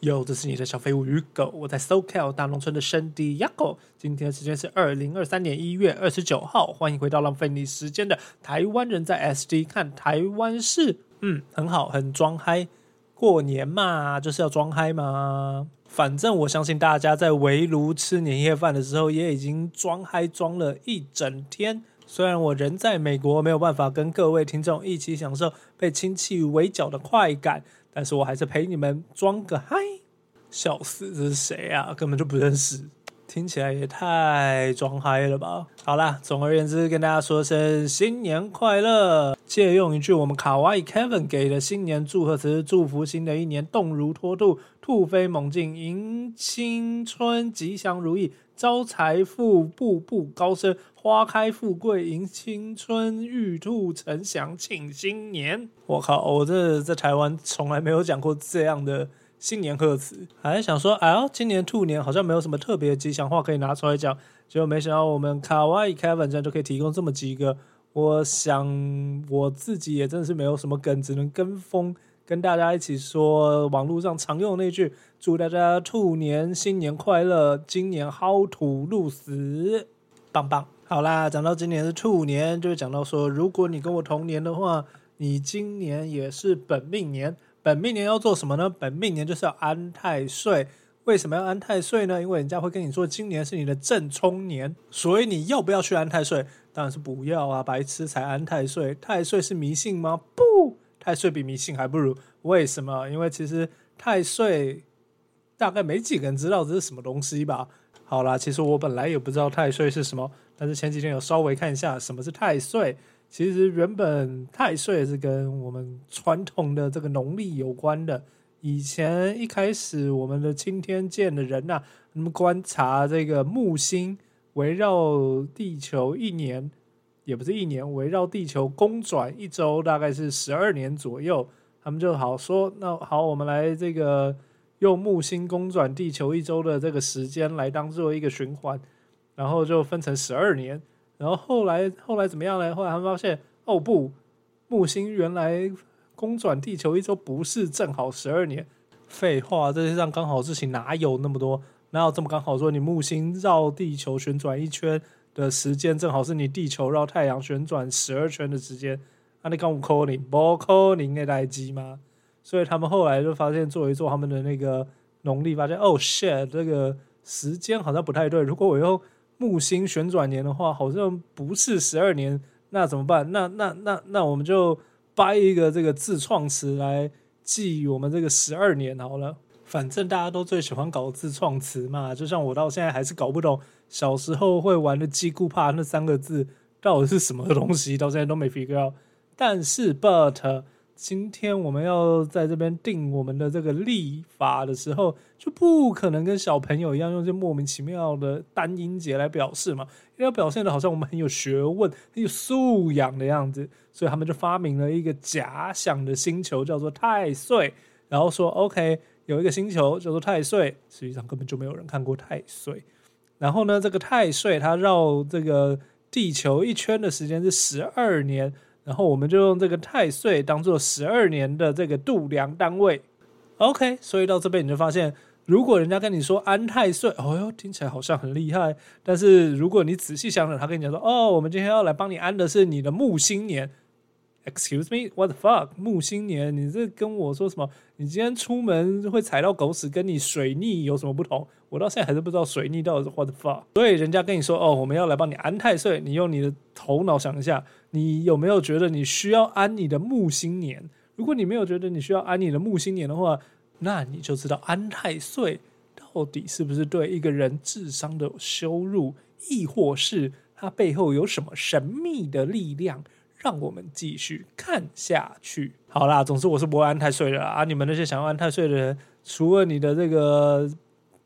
哟，这是你的小废物鱼狗，我在 SoCal 大农村的圣地亚哥。今天的时间是二零二三年一月二十九号，欢迎回到浪费你时间的台湾人在 SD 看台湾事。嗯，很好，很装嗨。过年嘛，就是要装嗨嘛。反正我相信大家在围炉吃年夜饭的时候，也已经装嗨装了一整天。虽然我人在美国，没有办法跟各位听众一起享受被亲戚围剿的快感。但是我还是陪你们装个嗨，笑死！这是谁啊？根本就不认识，听起来也太装嗨了吧！好啦，总而言之，跟大家说声新年快乐。借用一句我们卡哇伊 Kevin 给的新年祝贺词，祝福新的一年动如脱兔，兔飞猛进，迎青春，吉祥如意，招财富，步步高升，花开富贵，迎青春，玉兔呈祥，庆新年。我靠，我这在台湾从来没有讲过这样的新年贺词，还想说，哎呦，今年兔年好像没有什么特别吉祥话可以拿出来讲，结果没想到我们卡哇伊 Kevin 这样就可以提供这么几个。我想我自己也真的是没有什么梗，只能跟风跟大家一起说网络上常用那句“祝大家兔年新年快乐，今年薅土入死”，棒棒。好啦，讲到今年是兔年，就会讲到说，如果你跟我同年的话，你今年也是本命年。本命年要做什么呢？本命年就是要安太岁。为什么要安太岁呢？因为人家会跟你说，今年是你的正冲年，所以你要不要去安太岁？当然是不要啊！白痴才安太岁，太岁是迷信吗？不，太岁比迷信还不如。为什么？因为其实太岁大概没几个人知道这是什么东西吧。好啦，其实我本来也不知道太岁是什么，但是前几天有稍微看一下什么是太岁。其实原本太岁是跟我们传统的这个农历有关的。以前一开始我们的青天剑的人呐，那么观察这个木星。围绕地球一年，也不是一年，围绕地球公转一周大概是十二年左右。他们就好说，那好，我们来这个用木星公转地球一周的这个时间来当做一个循环，然后就分成十二年。然后后来后来怎么样呢？后来他们发现，哦不，木星原来公转地球一周不是正好十二年。废话，这世上刚好事情哪有那么多？哪有这么刚好说你木星绕地球旋转一圈的时间，正好是你地球绕太阳旋转十二圈的时间？那你刚我 calling 不 calling 的待机吗？所以他们后来就发现做一做他们的那个农历，发现哦 shit，这个时间好像不太对。如果我用木星旋转年的话，好像不是十二年，那怎么办？那那那那我们就掰一个这个自创词来记我们这个十二年好了。反正大家都最喜欢搞自创词嘛，就像我到现在还是搞不懂小时候会玩的“鸡顾怕”那三个字到底是什么东西，到现在都没 figure out。但是，but 今天我们要在这边定我们的这个立法的时候，就不可能跟小朋友一样用这莫名其妙的单音节来表示嘛，要表现的好像我们很有学问、很有素养的样子，所以他们就发明了一个假想的星球，叫做太岁，然后说 OK。有一个星球叫做太岁，实际上根本就没有人看过太岁。然后呢，这个太岁它绕这个地球一圈的时间是十二年，然后我们就用这个太岁当做十二年的这个度量单位。OK，所以到这边你就发现，如果人家跟你说安太岁，哦哟，听起来好像很厉害。但是如果你仔细想想，他跟你讲说，哦，我们今天要来帮你安的是你的木星年。Excuse me, what the fuck？木星年，你这跟我说什么？你今天出门会踩到狗屎，跟你水逆有什么不同？我到现在还是不知道水逆到底是 what the fuck。所以人家跟你说哦，我们要来帮你安太岁，你用你的头脑想一下，你有没有觉得你需要安你的木星年？如果你没有觉得你需要安你的木星年的话，那你就知道安太岁到底是不是对一个人智商的羞辱，亦或是它背后有什么神秘的力量？让我们继续看下去。好啦，总之我是不会安太岁的啊！你们那些想要安太岁的人，除了你的这个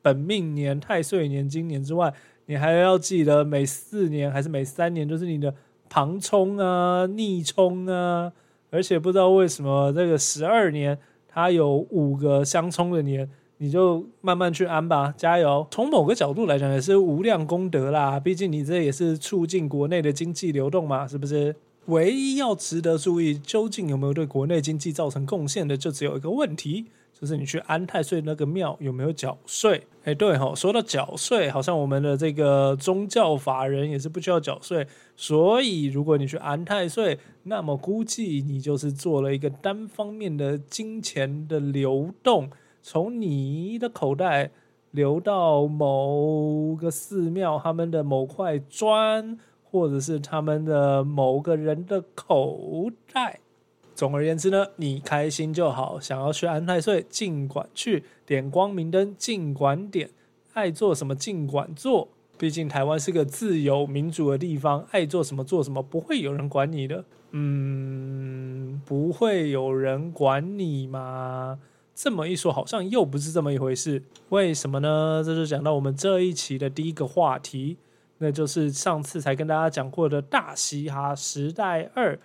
本命年太岁年今年之外，你还要记得每四年还是每三年，就是你的旁冲啊、逆冲啊。而且不知道为什么这个十二年它有五个相冲的年，你就慢慢去安吧，加油！从某个角度来讲，也是无量功德啦。毕竟你这也是促进国内的经济流动嘛，是不是？唯一要值得注意，究竟有没有对国内经济造成贡献的，就只有一个问题，就是你去安太岁那个庙有没有缴税？哎，对哈，说到缴税，好像我们的这个宗教法人也是不需要缴税，所以如果你去安太岁，那么估计你就是做了一个单方面的金钱的流动，从你的口袋流到某个寺庙他们的某块砖，或者是他们的某个人的口袋。总而言之呢，你开心就好。想要去安太岁，尽管去；点光明灯，尽管点；爱做什么，尽管做。毕竟台湾是个自由民主的地方，爱做什么做什么，不会有人管你的。嗯，不会有人管你吗？这么一说，好像又不是这么一回事。为什么呢？这就讲到我们这一期的第一个话题，那就是上次才跟大家讲过的大嘻哈时代二。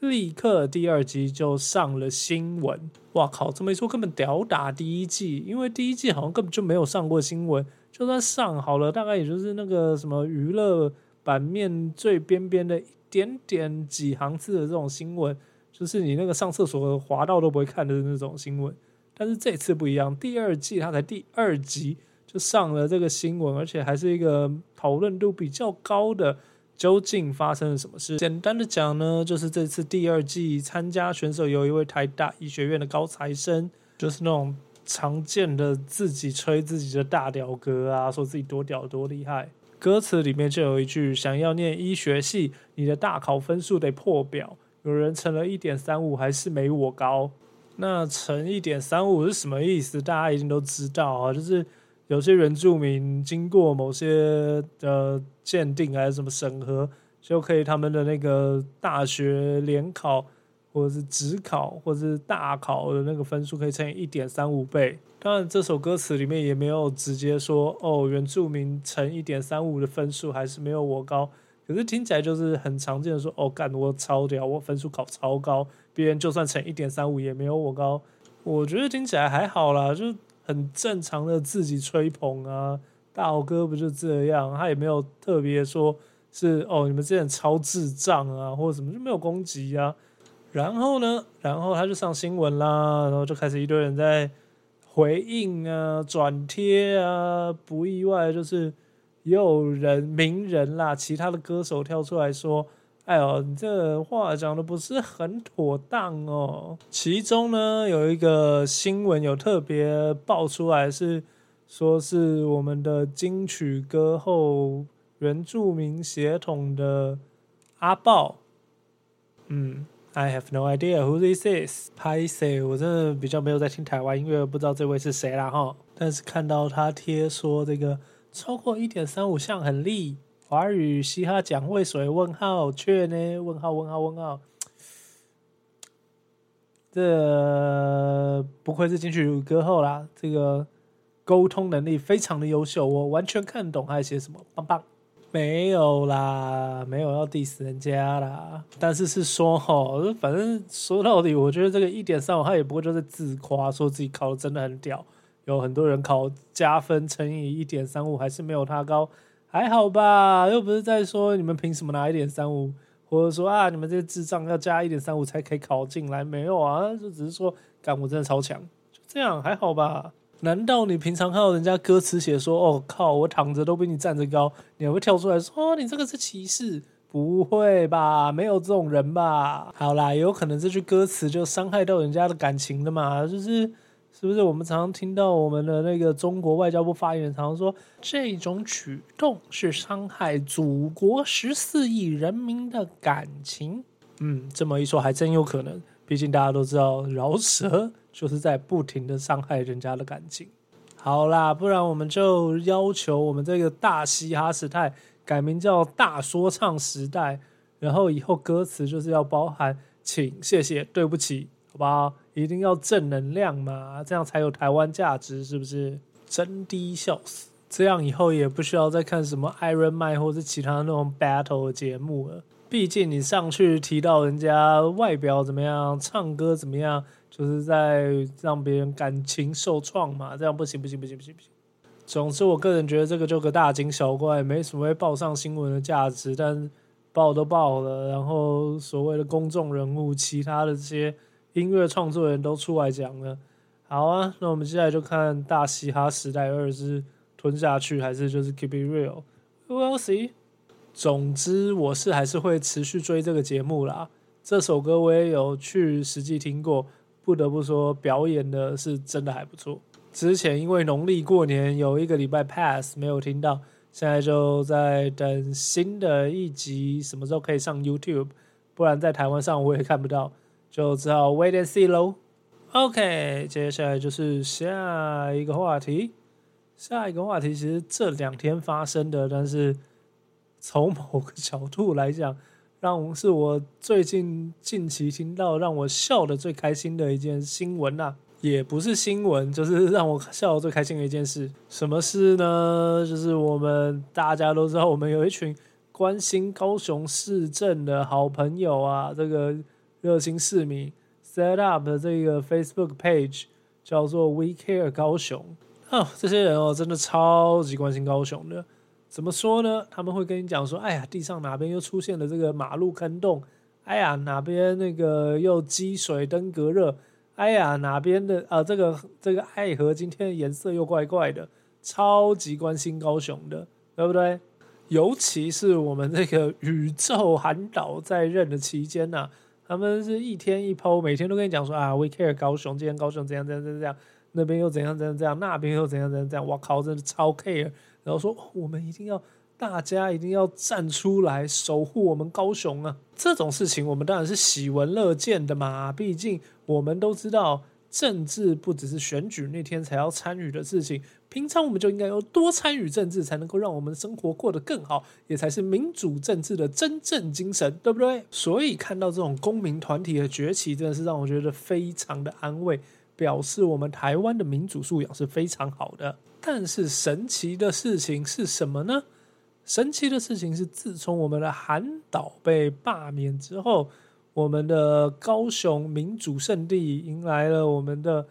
立刻第二集就上了新闻，哇靠！这么一说，根本屌打第一季，因为第一季好像根本就没有上过新闻，就算上好了，大概也就是那个什么娱乐版面最边边的一点点几行字的这种新闻，就是你那个上厕所滑到都不会看的那种新闻。但是这次不一样，第二季它才第二集就上了这个新闻，而且还是一个讨论度比较高的。究竟发生了什么事？简单的讲呢，就是这次第二季参加选手有一位台大医学院的高材生，就是那种常见的自己吹自己的大屌哥啊，说自己多屌多厉害。歌词里面就有一句：想要念医学系，你的大考分数得破表。有人乘了一点三五，还是没我高。那乘一点三五是什么意思？大家一定都知道啊，就是。有些原住民经过某些的鉴定还是什么审核，就可以他们的那个大学联考或者是职考或者是大考的那个分数可以乘以一点三五倍。当然，这首歌词里面也没有直接说哦，原住民乘一点三五的分数还是没有我高。可是听起来就是很常见的说哦，干我超屌，我分数考超高，别人就算乘一点三五也没有我高。我觉得听起来还好啦，就。很正常的自己吹捧啊，大豪哥不就这样？他也没有特别说是哦，你们这人超智障啊，或者什么就没有攻击啊。然后呢，然后他就上新闻啦，然后就开始一堆人在回应啊、转贴啊。不意外，就是也有人名人啦，其他的歌手跳出来说。哎呦，你这话讲的不是很妥当哦。其中呢，有一个新闻有特别爆出来，是说是我们的金曲歌后原住民血统的阿豹。嗯，I have no idea who this is。拍谁？我真的比较没有在听台湾音乐，不知道这位是谁啦哈。但是看到他贴说这个超过一点三五项很厉。华语嘻哈奖会谁？问号却呢？问号问号问号，这不愧是金曲歌后啦！这个沟通能力非常的优秀，我完全看懂他写什么，棒棒！没有啦，没有要 diss 人家啦，但是是说哈，反正说到底，我觉得这个一点三五，他也不过就是自夸，说自己考的真的很屌。有很多人考加分乘以一点三五，还是没有他高。还好吧，又不是在说你们凭什么拿一点三五，或者说啊，你们这些智障要加一点三五才可以考进来？没有啊，就只是说，干我真的超强，就这样还好吧？难道你平常看到人家歌词写说，哦靠，我躺着都比你站着高，你还会跳出来说，哦，你这个是歧视？不会吧，没有这种人吧？好啦，有可能这句歌词就伤害到人家的感情的嘛，就是。是不是我们常常听到我们的那个中国外交部发言人常常说，这种举动是伤害祖国十四亿人民的感情？嗯，这么一说还真有可能。毕竟大家都知道，饶舌就是在不停的伤害人家的感情。好啦，不然我们就要求我们这个大嘻哈时代改名叫大说唱时代，然后以后歌词就是要包含请、谢谢、对不起，好不好？一定要正能量嘛，这样才有台湾价值，是不是？真低笑死！这样以后也不需要再看什么 Iron Man 或者其他那种 battle 的节目了。毕竟你上去提到人家外表怎么样，唱歌怎么样，就是在让别人感情受创嘛。这样不行，不行，不行，不行，不行。总之，我个人觉得这个就个大惊小怪，没什么会报上新闻的价值。但报都报了，然后所谓的公众人物，其他的这些。音乐创作人都出来讲了，好啊，那我们接下来就看大嘻哈时代二是吞下去，还是就是 keep it real？We'll see。总之，我是还是会持续追这个节目啦。这首歌我也有去实际听过，不得不说表演的是真的还不错。之前因为农历过年有一个礼拜 pass 没有听到，现在就在等新的一集什么时候可以上 YouTube，不然在台湾上我也看不到，就只好 wait and see 喽。OK，接下来就是下一个话题，下一个话题其实这两天发生的，但是从某个角度来讲。让是我最近近期听到让我笑的最开心的一件新闻呐，也不是新闻，就是让我笑的最开心的一件事。什么事呢？就是我们大家都知道，我们有一群关心高雄市政的好朋友啊，这个热心市民 set up 的这个 Facebook page 叫做 We Care 高雄啊，这些人哦，真的超级关心高雄的。怎么说呢？他们会跟你讲说：“哎呀，地上哪边又出现了这个马路坑洞？哎呀，哪边那个又积水灯隔热？哎呀，哪边的啊？这个这个爱河今天的颜色又怪怪的，超级关心高雄的，对不对？尤其是我们这个宇宙韩导在任的期间呐，他们是一天一抛，每天都跟你讲说啊，We care 高雄，今天高雄怎样怎样怎样，那边又怎样怎样怎样，那边又怎样怎样怎样，我靠，真的超 care。”然后说，我们一定要，大家一定要站出来守护我们高雄啊！这种事情我们当然是喜闻乐见的嘛。毕竟我们都知道，政治不只是选举那天才要参与的事情，平常我们就应该要多参与政治，才能够让我们生活过得更好，也才是民主政治的真正精神，对不对？所以看到这种公民团体的崛起，真的是让我觉得非常的安慰，表示我们台湾的民主素养是非常好的。但是神奇的事情是什么呢？神奇的事情是，自从我们的韩岛被罢免之后，我们的高雄民主圣地迎来了我们的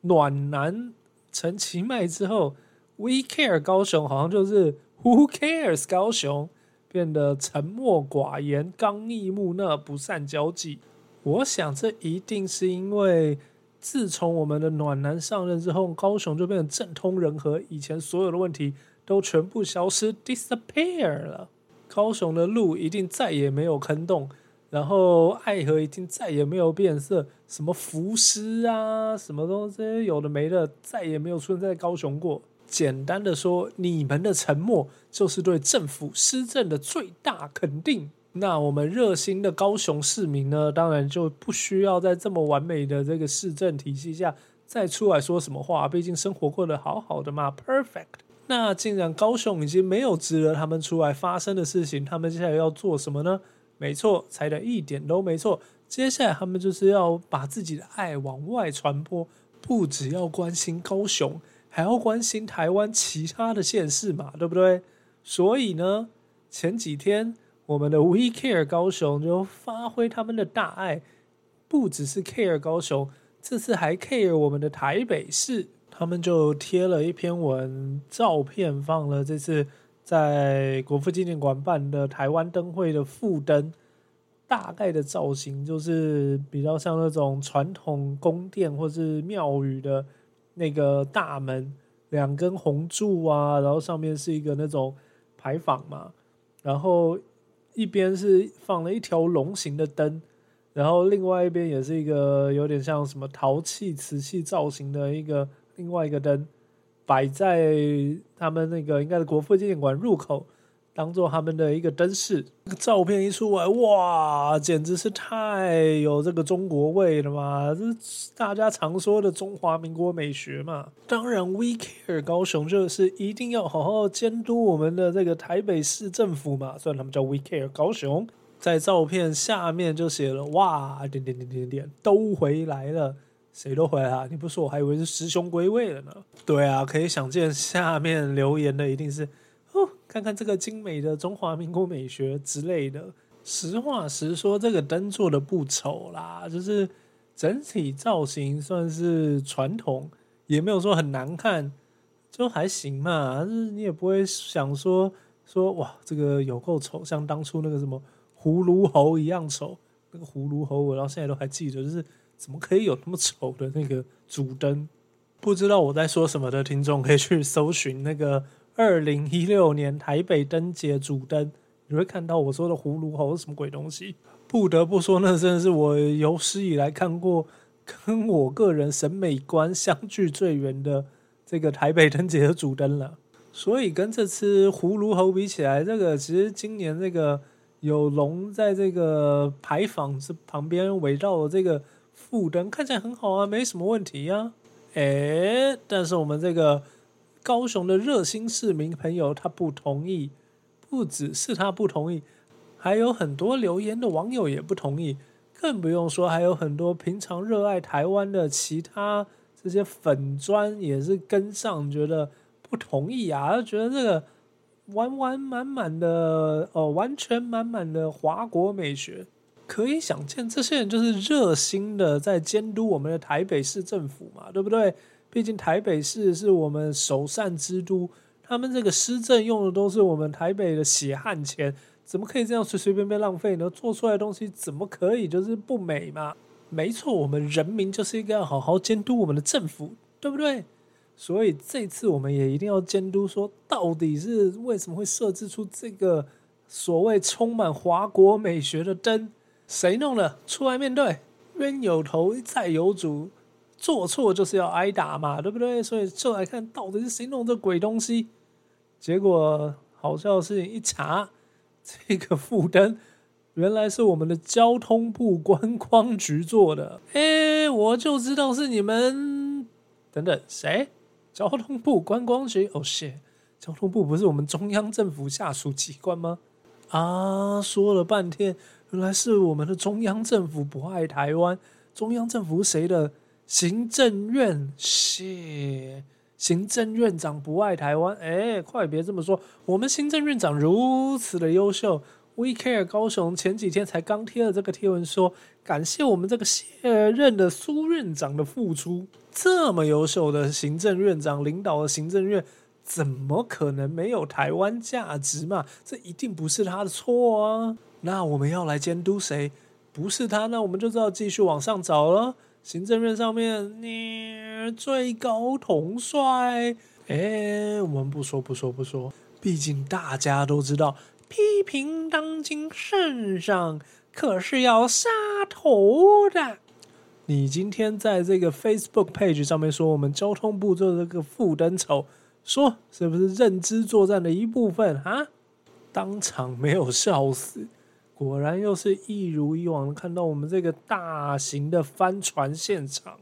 暖男陈其迈之后，We Care 高雄好像就是 Who Cares 高雄，变得沉默寡言、刚毅木讷、不善交际。我想这一定是因为。自从我们的暖男上任之后，高雄就变得政通人和，以前所有的问题都全部消失，disappear 了。高雄的路一定再也没有坑洞，然后爱河已经再也没有变色，什么浮尸啊，什么东西有的没的，再也没有出现在高雄过。简单的说，你们的沉默就是对政府施政的最大肯定。那我们热心的高雄市民呢，当然就不需要在这么完美的这个市政体系下再出来说什么话，毕竟生活过得好好的嘛，perfect。那既然高雄已经没有值得他们出来发生的事情，他们接下来要做什么呢？没错，猜的一点都没错。接下来他们就是要把自己的爱往外传播，不只要关心高雄，还要关心台湾其他的县市嘛，对不对？所以呢，前几天。我们的 We Care 高雄就发挥他们的大爱，不只是 Care 高雄，这次还 Care 我们的台北市。他们就贴了一篇文，照片放了这次在国父纪念馆办的台湾灯会的副灯，大概的造型就是比较像那种传统宫殿或是庙宇的那个大门，两根红柱啊，然后上面是一个那种牌坊嘛，然后。一边是放了一条龙形的灯，然后另外一边也是一个有点像什么陶器、瓷器造型的一个另外一个灯，摆在他们那个应该是国父纪念馆入口。当做他们的一个灯饰，照片一出来，哇，简直是太有这个中国味了嘛！这大家常说的中华民国美学嘛。当然，We Care 高雄就是一定要好好监督我们的这个台北市政府嘛。虽然他们叫 We Care 高雄，在照片下面就写了哇，点点点点点，都回来了，谁都回来了。你不说，我还以为是师兄归位了呢。对啊，可以想见，下面留言的一定是。哦，看看这个精美的中华民国美学之类的。实话实说，这个灯做的不丑啦，就是整体造型算是传统，也没有说很难看，就还行嘛。就是你也不会想说说哇，这个有够丑，像当初那个什么葫芦猴一样丑。那个葫芦猴，我到现在都还记得，就是怎么可以有那么丑的那个主灯？不知道我在说什么的听众可以去搜寻那个二零一六年台北灯节主灯，你会看到我说的葫芦猴是什么鬼东西。不得不说，那真的是我有史以来看过 跟我个人审美观相距最远的这个台北灯节的主灯了。所以跟这次葫芦猴比起来，这个其实今年这个有龙在这个牌坊是旁边围绕的这个副灯，看起来很好啊，没什么问题呀。哎，但是我们这个高雄的热心市民朋友他不同意，不只是他不同意，还有很多留言的网友也不同意，更不用说还有很多平常热爱台湾的其他这些粉砖也是跟上，觉得。不同意啊！觉得这个完完满满的哦，完全满满的华国美学，可以想见，这些人就是热心的在监督我们的台北市政府嘛，对不对？毕竟台北市是我们首善之都，他们这个施政用的都是我们台北的血汗钱，怎么可以这样随随便便浪费呢？做出来的东西怎么可以就是不美嘛？没错，我们人民就是应该要好好监督我们的政府，对不对？所以这次我们也一定要监督，说到底是为什么会设置出这个所谓充满华国美学的灯？谁弄的？出来面对，冤有头债有主，做错就是要挨打嘛，对不对？所以就来看到底是谁弄这鬼东西。结果好笑的事情一查，这个副灯原来是我们的交通部观光局做的。哎，我就知道是你们。等等，谁？交通部观光局，哦，shit！交通部不是我们中央政府下属机关吗？啊，说了半天，原来是我们的中央政府不爱台湾。中央政府谁的？行政院，shit！行政院长不爱台湾，哎，快别这么说，我们行政院长如此的优秀。We Care 高雄前几天才刚贴了这个贴文，说感谢我们这个卸任的苏院长的付出。这么优秀的行政院长领导的行政院，怎么可能没有台湾价值嘛？这一定不是他的错啊！那我们要来监督谁？不是他，那我们就知道继续往上找了。行政院上面，你最高统帅，哎，我们不说不说不说，毕竟大家都知道，批评当今圣上可是要杀头的。你今天在这个 Facebook page 上面说我们交通部做这个副灯丑，说是不是认知作战的一部分啊？当场没有笑死，果然又是一如以往看到我们这个大型的帆船现场。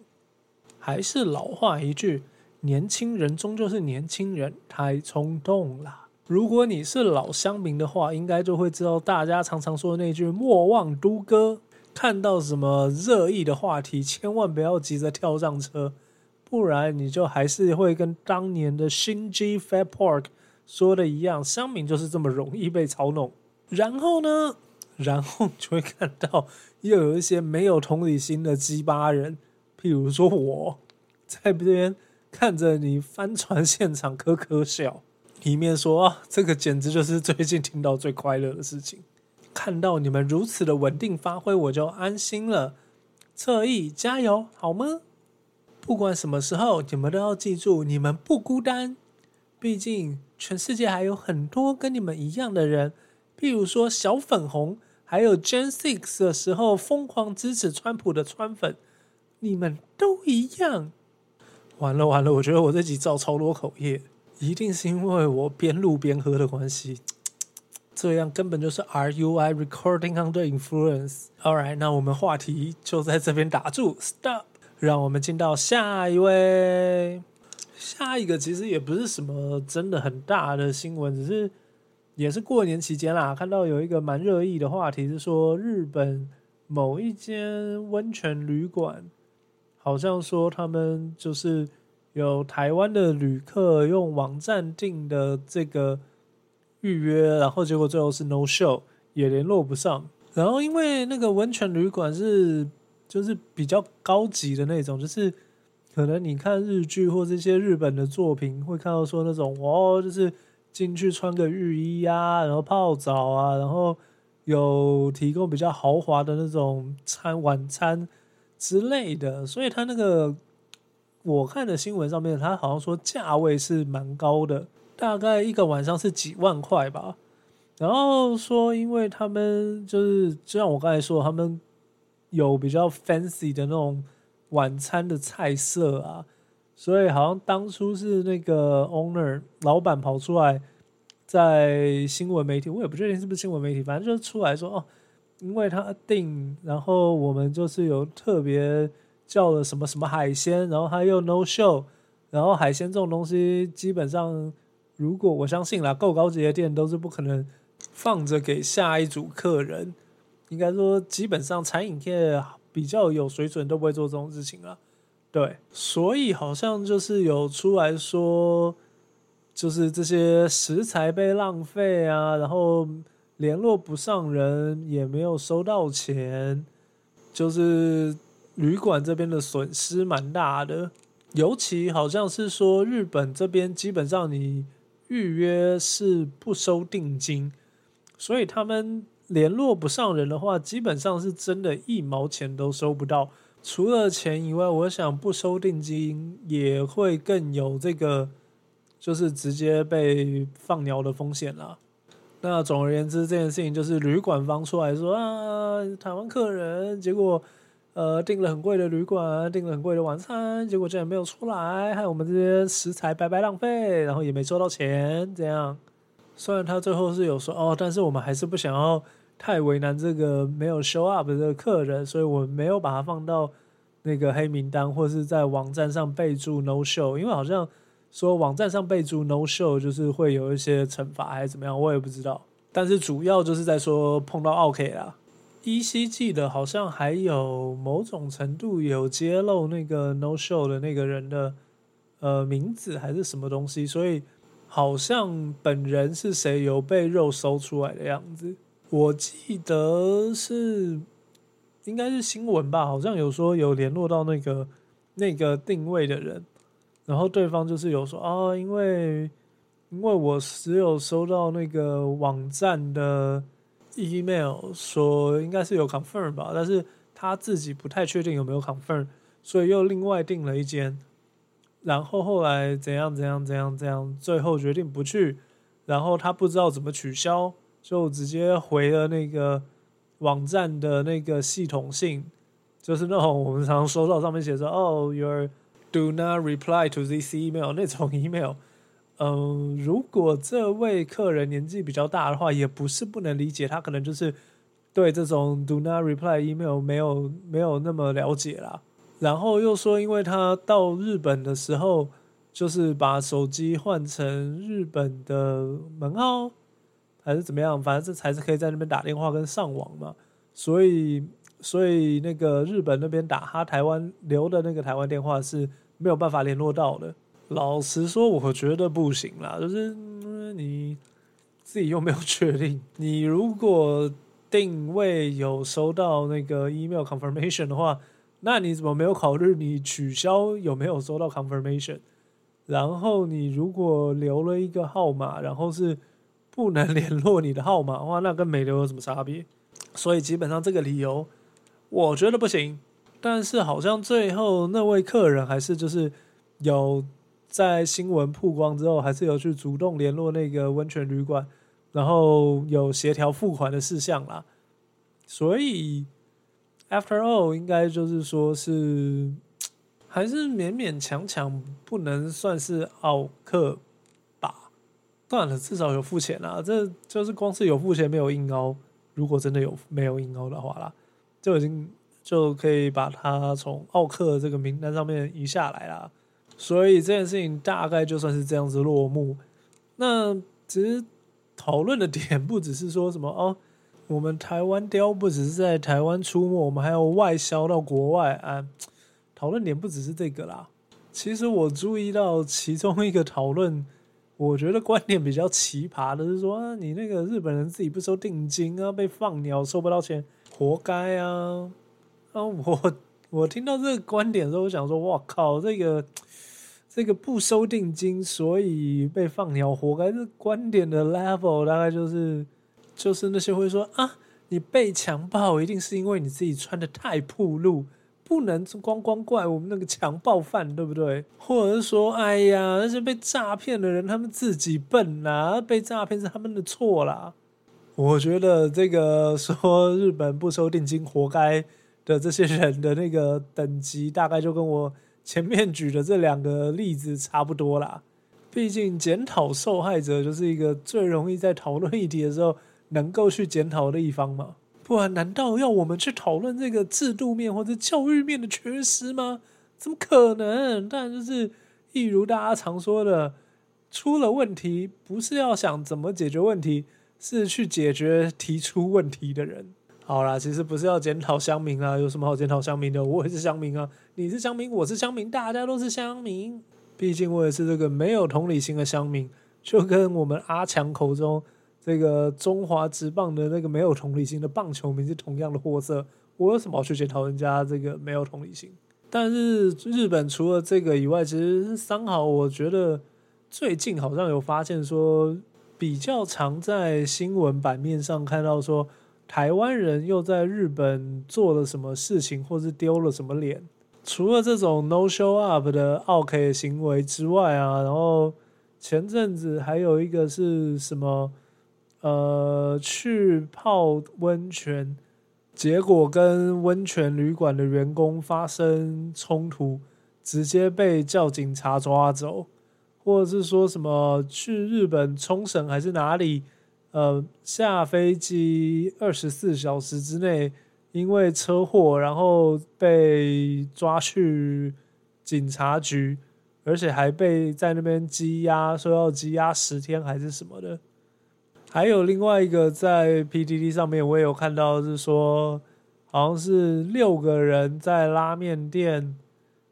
还是老话一句，年轻人终究是年轻人，太冲动了。如果你是老乡民的话，应该就会知道大家常常说的那句“莫忘都哥”。看到什么热议的话题，千万不要急着跳上车，不然你就还是会跟当年的新 G Fat Park 说的一样，乡民就是这么容易被操弄。然后呢，然后就会看到又有一些没有同理心的鸡巴人，譬如说我在这边看着你帆船现场咳咳笑，一面说啊，这个简直就是最近听到最快乐的事情。看到你们如此的稳定发挥，我就安心了。侧翼加油，好吗？不管什么时候，你们都要记住，你们不孤单。毕竟全世界还有很多跟你们一样的人，譬如说小粉红，还有 Gen Six 的时候疯狂支持川普的川粉，你们都一样。完了完了，我觉得我这集造超多口业，一定是因为我边录边喝的关系。这样根本就是 R U I recording under influence。All right，那我们话题就在这边打住，stop。让我们进到下一位。下一个其实也不是什么真的很大的新闻，只是也是过年期间啦，看到有一个蛮热议的话题是说，日本某一间温泉旅馆，好像说他们就是有台湾的旅客用网站订的这个。预约，然后结果最后是 no show，也联络不上。然后因为那个温泉旅馆是就是比较高级的那种，就是可能你看日剧或这些日本的作品会看到说那种哦，就是进去穿个浴衣啊，然后泡澡啊，然后有提供比较豪华的那种餐晚餐之类的，所以他那个我看的新闻上面，他好像说价位是蛮高的，大概一个晚上是几万块吧。然后说，因为他们就是就像我刚才说，他们有比较 fancy 的那种晚餐的菜色啊，所以好像当初是那个 owner 老板跑出来在新闻媒体，我也不确定是不是新闻媒体，反正就是出来说哦。因为他订，然后我们就是有特别叫了什么什么海鲜，然后他又 no show，然后海鲜这种东西基本上，如果我相信啦，够高级的店都是不可能放着给下一组客人。应该说，基本上餐饮业比较有水准都不会做这种事情了。对，所以好像就是有出来说，就是这些食材被浪费啊，然后。联络不上人，也没有收到钱，就是旅馆这边的损失蛮大的。尤其好像是说日本这边基本上你预约是不收定金，所以他们联络不上人的话，基本上是真的一毛钱都收不到。除了钱以外，我想不收定金也会更有这个，就是直接被放鸟的风险啦。那总而言之，这件事情就是旅馆方出来说啊，台湾客人结果呃订了很贵的旅馆，订了很贵的晚餐，结果竟然没有出来，害我们这些食材白白浪费，然后也没收到钱。这样，虽然他最后是有说哦，但是我们还是不想要太为难这个没有 show up 的客人，所以我没有把它放到那个黑名单，或是在网站上备注 no show，因为好像。说网站上备注 no show 就是会有一些惩罚还是怎么样，我也不知道。但是主要就是在说碰到 OK 啦。依稀记得好像还有某种程度有揭露那个 no show 的那个人的呃名字还是什么东西，所以好像本人是谁有被肉搜出来的样子。我记得是应该是新闻吧，好像有说有联络到那个那个定位的人。然后对方就是有说啊，因为因为我只有收到那个网站的 email 说应该是有 confirm 吧，但是他自己不太确定有没有 confirm，所以又另外订了一间。然后后来怎样怎样怎样怎样，最后决定不去。然后他不知道怎么取消，就直接回了那个网站的那个系统信，就是那种我们常收到上面写着哦，your Do not reply to this email 那种 email，嗯，如果这位客人年纪比较大的话，也不是不能理解，他可能就是对这种 do not reply email 没有没有那么了解啦。然后又说，因为他到日本的时候，就是把手机换成日本的门号，还是怎么样，反正这才是可以在那边打电话跟上网嘛。所以，所以那个日本那边打他台湾留的那个台湾电话是。没有办法联络到的。老实说，我觉得不行啦。就是你自己又没有确定，你如果定位有收到那个 email confirmation 的话，那你怎么没有考虑你取消有没有收到 confirmation？然后你如果留了一个号码，然后是不能联络你的号码的话，那跟没留有什么差别？所以基本上这个理由，我觉得不行。但是好像最后那位客人还是就是有在新闻曝光之后，还是有去主动联络那个温泉旅馆，然后有协调付款的事项啦。所以 after all，应该就是说是还是勉勉强强不能算是奥客。算了，至少有付钱啦。这就是光是有付钱没有硬凹，如果真的有没有硬凹的话啦，就已经。就可以把它从奥克这个名单上面移下来啦，所以这件事情大概就算是这样子落幕。那其实讨论的点不只是说什么哦，我们台湾雕不只是在台湾出没，我们还有外销到国外啊。讨论点不只是这个啦。其实我注意到其中一个讨论，我觉得观点比较奇葩的是说，你那个日本人自己不收定金啊，被放鸟收不到钱，活该啊。啊，我我听到这个观点的时候，我想说，哇靠，这个这个不收定金，所以被放鸟，活该。这观点的 level 大概就是就是那些会说啊，你被强暴一定是因为你自己穿的太暴露，不能光光怪我们那个强暴犯，对不对？或者是说，哎呀，那些被诈骗的人，他们自己笨啦，被诈骗是他们的错啦。我觉得这个说日本不收定金活该的这些人的那个等级，大概就跟我前面举的这两个例子差不多啦。毕竟检讨受害者就是一个最容易在讨论议题的时候能够去检讨的一方嘛。不然，难道要我们去讨论这个制度面或者教育面的缺失吗？怎么可能？当然就是，一如大家常说的，出了问题不是要想怎么解决问题，是去解决提出问题的人。好啦，其实不是要检讨乡民啊，有什么好检讨乡民的？我也是乡民啊，你是乡民，我是乡民，大家都是乡民。毕竟我也是这个没有同理心的乡民，就跟我们阿强口中。这个中华职棒的那个没有同理心的棒球迷是同样的货色，我有什么好去检讨人家这个没有同理心？但是日本除了这个以外，其实三好我觉得最近好像有发现说，比较常在新闻版面上看到说，台湾人又在日本做了什么事情，或是丢了什么脸。除了这种 no show up 的 OK 行为之外啊，然后前阵子还有一个是什么？呃，去泡温泉，结果跟温泉旅馆的员工发生冲突，直接被叫警察抓走，或者是说什么去日本冲绳还是哪里，呃，下飞机二十四小时之内因为车祸，然后被抓去警察局，而且还被在那边羁押，说要羁押十天还是什么的。还有另外一个在 PDD 上面，我也有看到，是说好像是六个人在拉面店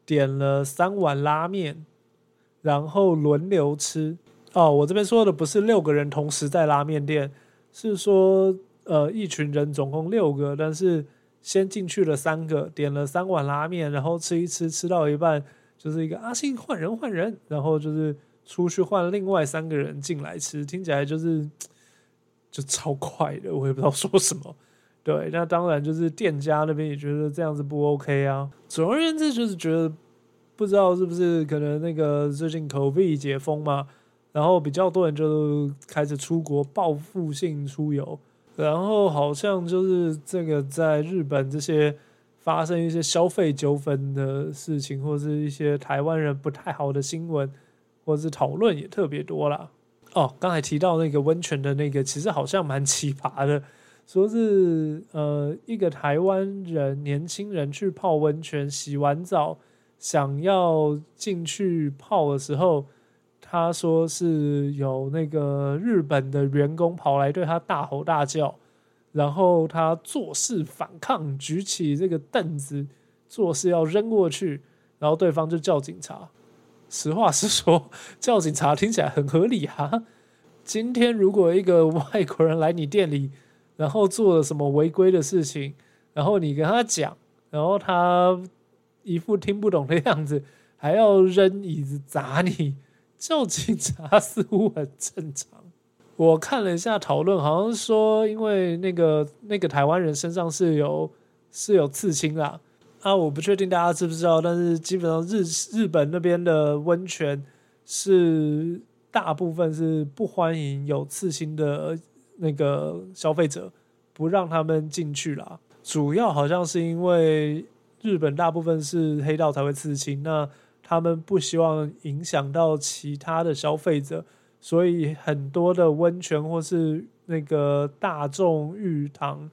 点了三碗拉面，然后轮流吃。哦，我这边说的不是六个人同时在拉面店，是说呃一群人总共六个，但是先进去了三个，点了三碗拉面，然后吃一吃，吃到一半就是一个阿信换人换人，然后就是出去换另外三个人进来吃，听起来就是。就超快的，我也不知道说什么。对，那当然就是店家那边也觉得这样子不 OK 啊。总而言之，就是觉得不知道是不是可能那个最近口碑解封嘛，然后比较多人就开始出国报复性出游，然后好像就是这个在日本这些发生一些消费纠纷的事情，或是一些台湾人不太好的新闻，或是讨论也特别多啦。哦，刚才提到那个温泉的那个，其实好像蛮奇葩的，说是呃一个台湾人年轻人去泡温泉，洗完澡想要进去泡的时候，他说是有那个日本的员工跑来对他大吼大叫，然后他做事反抗，举起这个凳子做事要扔过去，然后对方就叫警察。实话实说，叫警察听起来很合理啊。今天如果一个外国人来你店里，然后做了什么违规的事情，然后你跟他讲，然后他一副听不懂的样子，还要扔椅子砸你，叫警察似乎很正常。我看了一下讨论，好像说因为那个那个台湾人身上是有是有刺青啦。啊，我不确定大家知不知道，但是基本上日日本那边的温泉是大部分是不欢迎有刺青的那个消费者，不让他们进去啦。主要好像是因为日本大部分是黑道才会刺青，那他们不希望影响到其他的消费者，所以很多的温泉或是那个大众浴堂，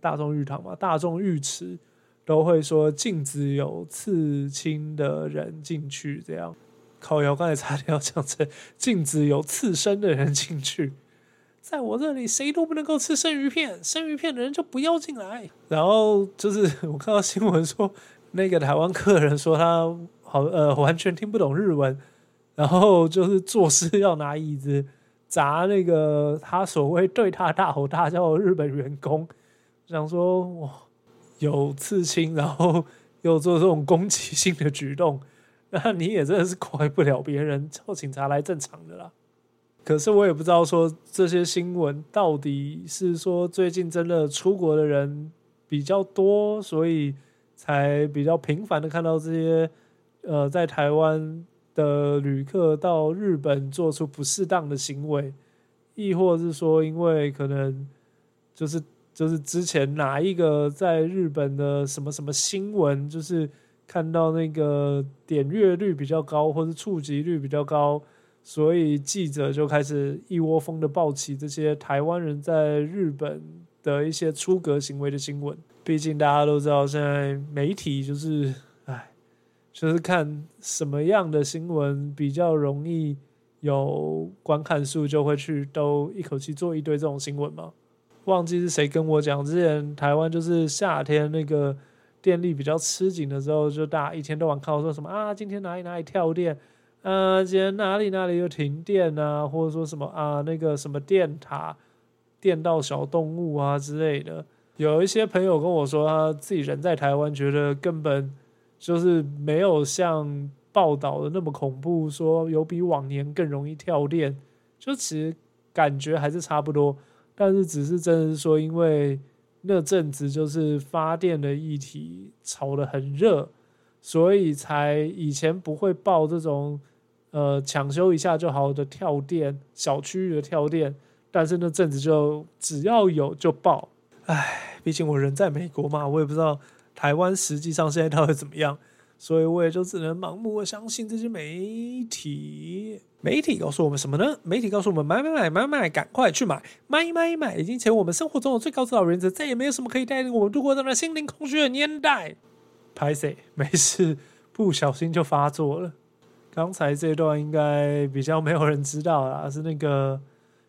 大众浴堂嘛，大众浴池。都会说禁止有刺青的人进去，这样。烤窑刚才差点要讲成禁止有刺身的人进去，在我这里谁都不能够吃生鱼片，生鱼片的人就不要进来。然后就是我看到新闻说，那个台湾客人说他好呃完全听不懂日文，然后就是做事要拿椅子砸那个他所谓对他大吼大叫的日本员工，想说哇。有刺青，然后又做这种攻击性的举动，那你也真的是怪不了别人，叫警察来正常的啦。可是我也不知道说这些新闻到底是说最近真的出国的人比较多，所以才比较频繁的看到这些呃在台湾的旅客到日本做出不适当的行为，亦或是说因为可能就是就是之前哪一个在日本的什么什么新闻，就是看到那个点阅率比较高，或是触及率比较高。所以记者就开始一窝蜂的报起这些台湾人在日本的一些出格行为的新闻。毕竟大家都知道，现在媒体就是，哎，就是看什么样的新闻比较容易有观看数，就会去都一口气做一堆这种新闻嘛。忘记是谁跟我讲，之前台湾就是夏天那个电力比较吃紧的时候，就大家一天到晚靠说什么啊，今天哪里哪里跳电。呃，今天哪里哪里又停电啊，或者说什么啊，那个什么电塔电到小动物啊之类的。有一些朋友跟我说，他自己人在台湾，觉得根本就是没有像报道的那么恐怖，说有比往年更容易跳电，就其实感觉还是差不多。但是只是真的是说，因为那阵子就是发电的议题炒得很热。所以才以前不会报这种，呃，抢修一下就好的跳电小区域的跳电，但是那阵子就只要有就报。唉，毕竟我人在美国嘛，我也不知道台湾实际上现在到底怎么样，所以我也就只能盲目的相信这些媒体。媒体告诉我们什么呢？媒体告诉我们买买买买买，赶快去买买买买，已经成为我们生活中的最高指导原则，再也没有什么可以带领我们度过这段心灵空虚的年代。拍谁没事，不小心就发作了。刚才这段应该比较没有人知道啦，是那个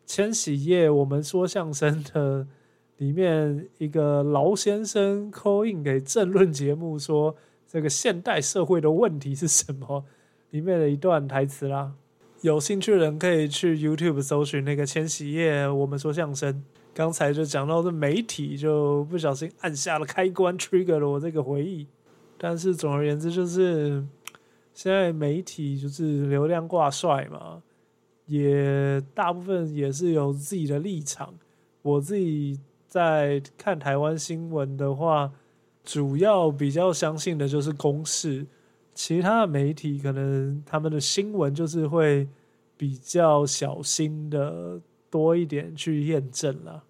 千禧夜我们说相声的里面一个老先生 call in 给政论节目说这个现代社会的问题是什么里面的一段台词啦。有兴趣的人可以去 YouTube 搜寻那个千禧夜我们说相声。刚才就讲到这媒体，就不小心按下了开关，trigger 了我这个回忆。但是总而言之，就是现在媒体就是流量挂帅嘛，也大部分也是有自己的立场。我自己在看台湾新闻的话，主要比较相信的就是公视，其他的媒体可能他们的新闻就是会比较小心的多一点去验证了。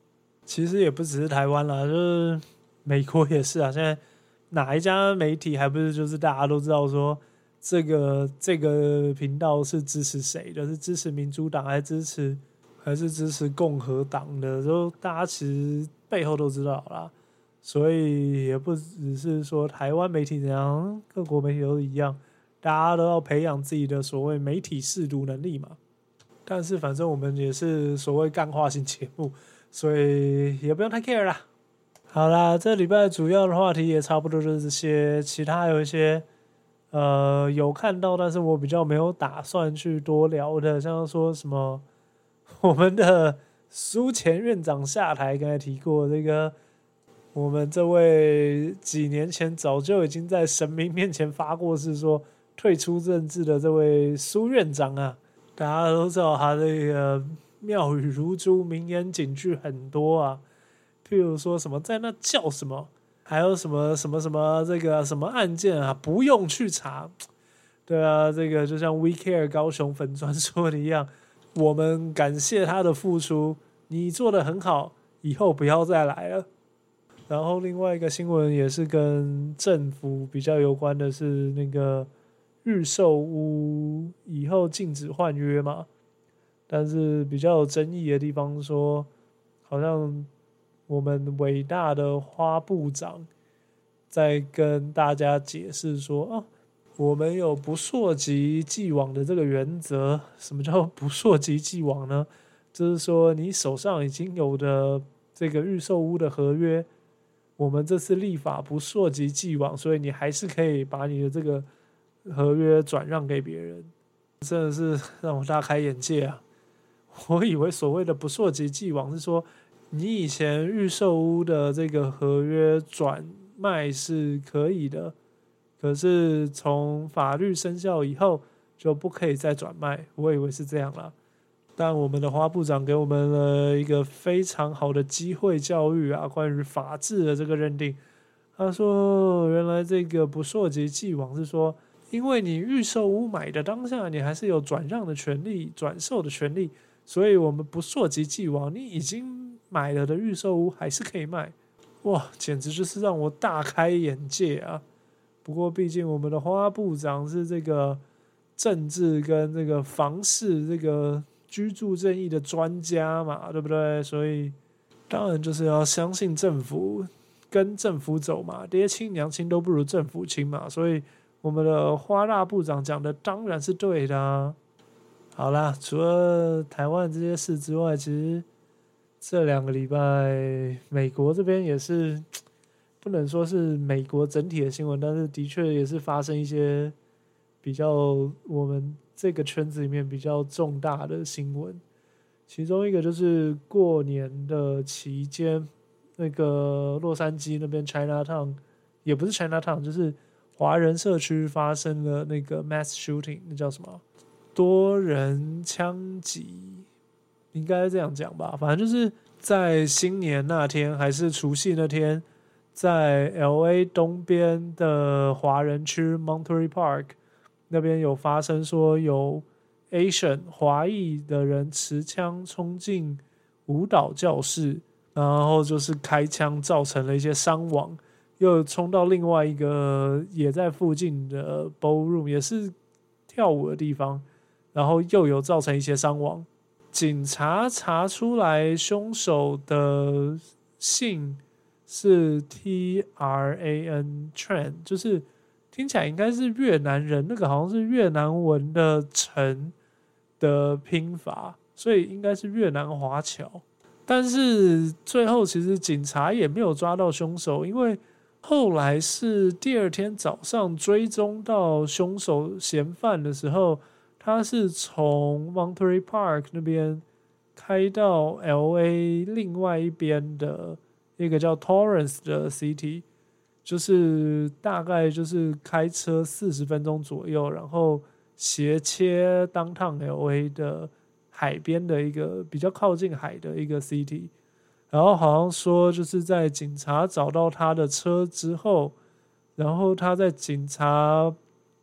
其实也不只是台湾啦，就是美国也是啊，现在。哪一家媒体还不是就是大家都知道说这个这个频道是支持谁的？是支持民主党还是支持还是支持共和党的？就大家其实背后都知道啦，所以也不只是说台湾媒体怎样，各国媒体都一样，大家都要培养自己的所谓媒体试读能力嘛。但是反正我们也是所谓干化型节目，所以也不用太 care 啦。好啦，这礼拜主要的话题也差不多就是这些，其他有一些呃有看到，但是我比较没有打算去多聊的，像说什么我们的苏前院长下台，刚才提过这个，我们这位几年前早就已经在神明面前发过誓说退出政治的这位苏院长啊，大家都知道他这个妙语如珠，名言警句很多啊。譬如说什么在那叫什么，还有什么什么什么这个什么案件啊，不用去查。对啊，这个就像 We Care 高雄粉专说的一样，我们感谢他的付出，你做的很好，以后不要再来了。然后另外一个新闻也是跟政府比较有关的，是那个预售屋以后禁止换约嘛，但是比较有争议的地方说，好像。我们伟大的花部长在跟大家解释说：“啊，我们有不溯及既往的这个原则。什么叫不溯及既往呢？就是说，你手上已经有的这个预售屋的合约，我们这次立法不溯及既往，所以你还是可以把你的这个合约转让给别人。真的是 让我大开眼界啊！我以为所谓的不溯及既往是说。”你以前预售屋的这个合约转卖是可以的，可是从法律生效以后就不可以再转卖。我以为是这样啦，但我们的花部长给我们了一个非常好的机会教育啊，关于法治的这个认定他说：“原来这个不溯及既往是说，因为你预售屋买的当下，你还是有转让的权利、转售的权利，所以我们不溯及既往，你已经买了的预售屋还是可以卖。”哇，简直就是让我大开眼界啊！不过毕竟我们的花部长是这个政治跟这个房市、这个居住正义的专家嘛，对不对？所以当然就是要相信政府。跟政府走嘛，爹亲娘亲都不如政府亲嘛，所以我们的花大部长讲的当然是对的。好啦，除了台湾这些事之外，其实这两个礼拜美国这边也是不能说是美国整体的新闻，但是的确也是发生一些比较我们这个圈子里面比较重大的新闻。其中一个就是过年的期间。那个洛杉矶那边 China Town 也不是 China Town，就是华人社区发生了那个 mass shooting，那叫什么多人枪击，应该这样讲吧。反正就是在新年那天还是除夕那天，在 L A 东边的华人区 Monterey Park 那边有发生说有 Asian 华裔的人持枪冲进舞蹈教室。然后就是开枪，造成了一些伤亡，又冲到另外一个也在附近的 ballroom，也是跳舞的地方，然后又有造成一些伤亡。警察查出来凶手的姓是 T R A N Tran，就是听起来应该是越南人，那个好像是越南文的陈的拼法，所以应该是越南华侨。但是最后，其实警察也没有抓到凶手，因为后来是第二天早上追踪到凶手嫌犯的时候，他是从 Monterey Park 那边开到 L A 另外一边的一个叫 Torrance 的 City，就是大概就是开车四十分钟左右，然后斜切当趟 L A 的。海边的一个比较靠近海的一个 city，然后好像说就是在警察找到他的车之后，然后他在警察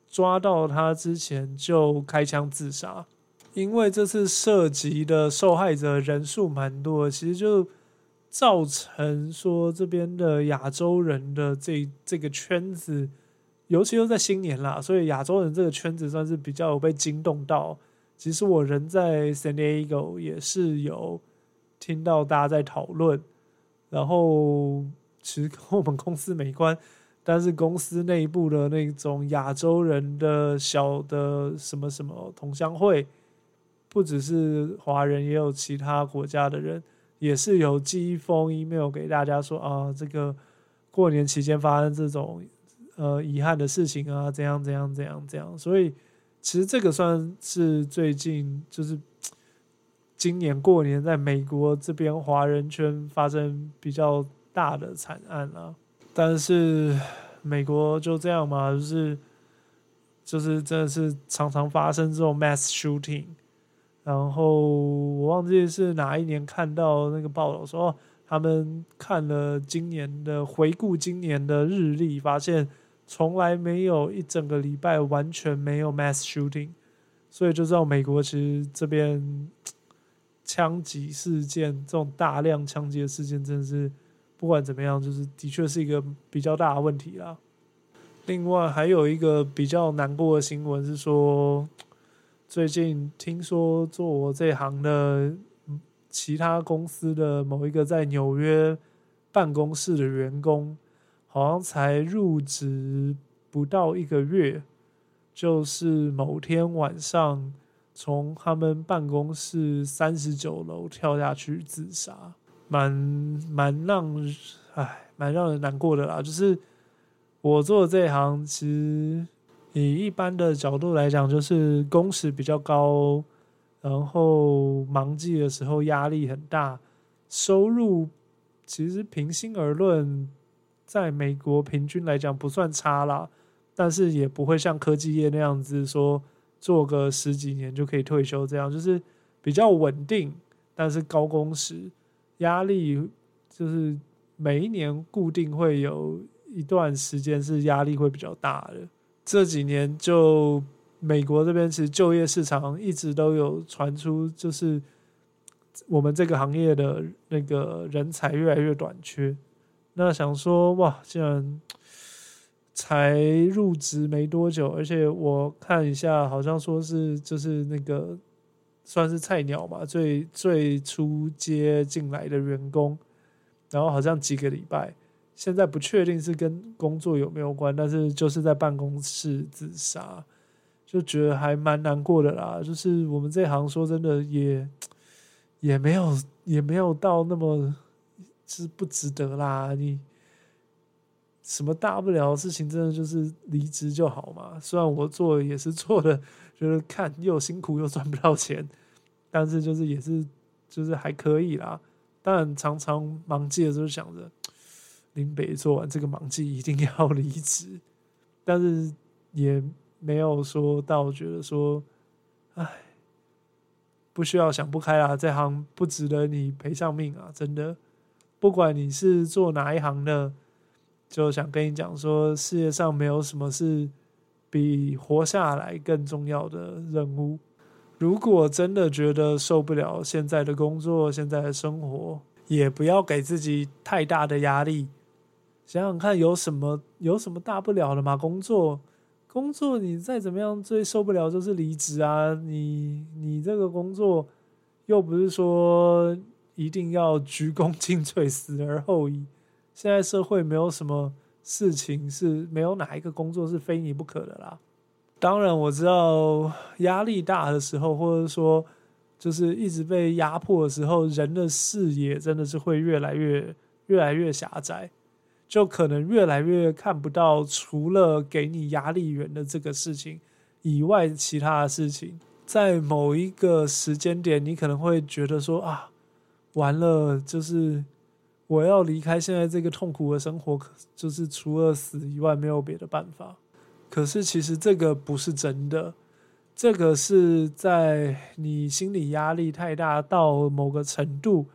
抓到他之前就开枪自杀，因为这次涉及的受害者人数蛮多，其实就造成说这边的亚洲人的这这个圈子，尤其又在新年啦，所以亚洲人这个圈子算是比较有被惊动到。其实我人在 San Diego 也是有听到大家在讨论，然后其实跟我们公司没关，但是公司内部的那种亚洲人的小的什么什么同乡会，不只是华人，也有其他国家的人，也是有寄一封 email 给大家说啊，这个过年期间发生这种呃遗憾的事情啊，怎样怎样怎样怎样，所以。其实这个算是最近，就是今年过年在美国这边华人圈发生比较大的惨案了。但是美国就这样嘛，就是就是真的是常常发生这种 mass shooting。然后我忘记是哪一年看到那个报道说，他们看了今年的回顾今年的日历，发现。从来没有一整个礼拜完全没有 mass shooting，所以就知道美国其实这边枪击事件这种大量枪击的事件，真的是不管怎么样，就是的确是一个比较大的问题啦。另外还有一个比较难过的新闻是说，最近听说做我这行的其他公司的某一个在纽约办公室的员工。好像才入职不到一个月，就是某天晚上从他们办公室三十九楼跳下去自杀，蛮蛮让唉蛮让人难过的啦。就是我做这一行，其实以一般的角度来讲，就是工时比较高，然后忙季的时候压力很大，收入其实平心而论。在美国平均来讲不算差啦，但是也不会像科技业那样子说做个十几年就可以退休，这样就是比较稳定，但是高工时，压力就是每一年固定会有一段时间是压力会比较大的。这几年就美国这边其实就业市场一直都有传出，就是我们这个行业的那个人才越来越短缺。那想说哇，既然才入职没多久，而且我看一下，好像说是就是那个算是菜鸟嘛，最最初接进来的员工，然后好像几个礼拜，现在不确定是跟工作有没有关，但是就是在办公室自杀，就觉得还蛮难过的啦。就是我们这行说真的也也没有也没有到那么是不值得啦，你。什么大不了的事情，真的就是离职就好嘛。虽然我做也是做的，觉得看又辛苦又赚不到钱，但是就是也是就是还可以啦。当然常常忙季的时候想着，林北做完这个忙季一定要离职，但是也没有说到觉得说，唉，不需要想不开啊，这行不值得你赔上命啊！真的，不管你是做哪一行的。就想跟你讲说，世界上没有什么是比活下来更重要的任务。如果真的觉得受不了现在的工作、现在的生活，也不要给自己太大的压力。想想看，有什么有什么大不了的嘛？工作，工作，你再怎么样最受不了就是离职啊！你你这个工作又不是说一定要鞠躬尽瘁、死而后已。现在社会没有什么事情是没有哪一个工作是非你不可的啦。当然我知道压力大的时候，或者说就是一直被压迫的时候，人的视野真的是会越来越越来越狭窄，就可能越来越看不到除了给你压力源的这个事情以外其他的事情。在某一个时间点，你可能会觉得说啊，完了，就是。我要离开现在这个痛苦的生活，就是除了死以外没有别的办法。可是其实这个不是真的，这个是在你心理压力太大到某个程度，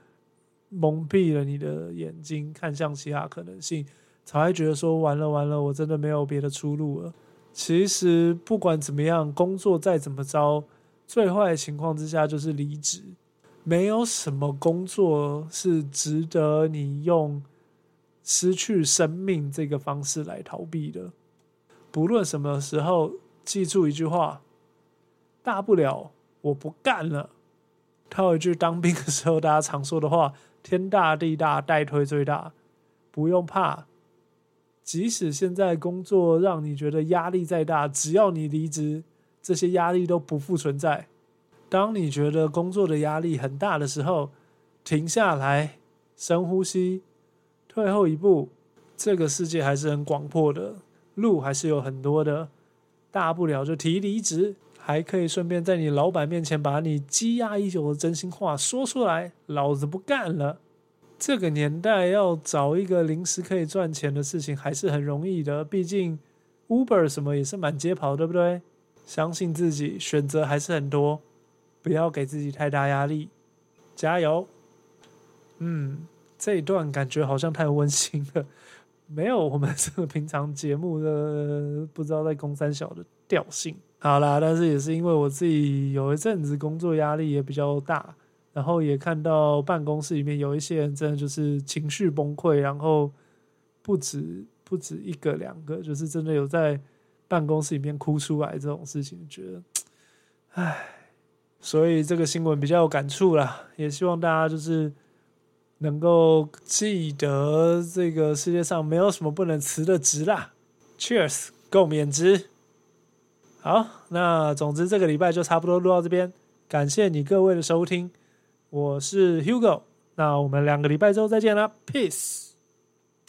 蒙蔽了你的眼睛，看向其他可能性，才会觉得说完了完了，我真的没有别的出路了。其实不管怎么样，工作再怎么着，最坏的情况之下就是离职。没有什么工作是值得你用失去生命这个方式来逃避的。不论什么时候，记住一句话：大不了我不干了。套一句当兵的时候大家常说的话：天大地大，代推最大。不用怕，即使现在工作让你觉得压力再大，只要你离职，这些压力都不复存在。当你觉得工作的压力很大的时候，停下来，深呼吸，退后一步。这个世界还是很广阔的，路还是有很多的。大不了就提离职，还可以顺便在你老板面前把你积压已久的真心话说出来：老子不干了。这个年代要找一个临时可以赚钱的事情还是很容易的，毕竟 Uber 什么也是满街跑，对不对？相信自己，选择还是很多。不要给自己太大压力，加油。嗯，这一段感觉好像太温馨了，没有我们这个平常节目的不知道在公三小的调性。好啦，但是也是因为我自己有一阵子工作压力也比较大，然后也看到办公室里面有一些人真的就是情绪崩溃，然后不止不止一个两个，就是真的有在办公室里面哭出来这种事情，觉得，唉。所以这个新闻比较有感触啦，也希望大家就是能够记得这个世界上没有什么不能辞的职啦。Cheers，够免职。好，那总之这个礼拜就差不多录到这边，感谢你各位的收听，我是 Hugo，那我们两个礼拜之后再见啦，Peace。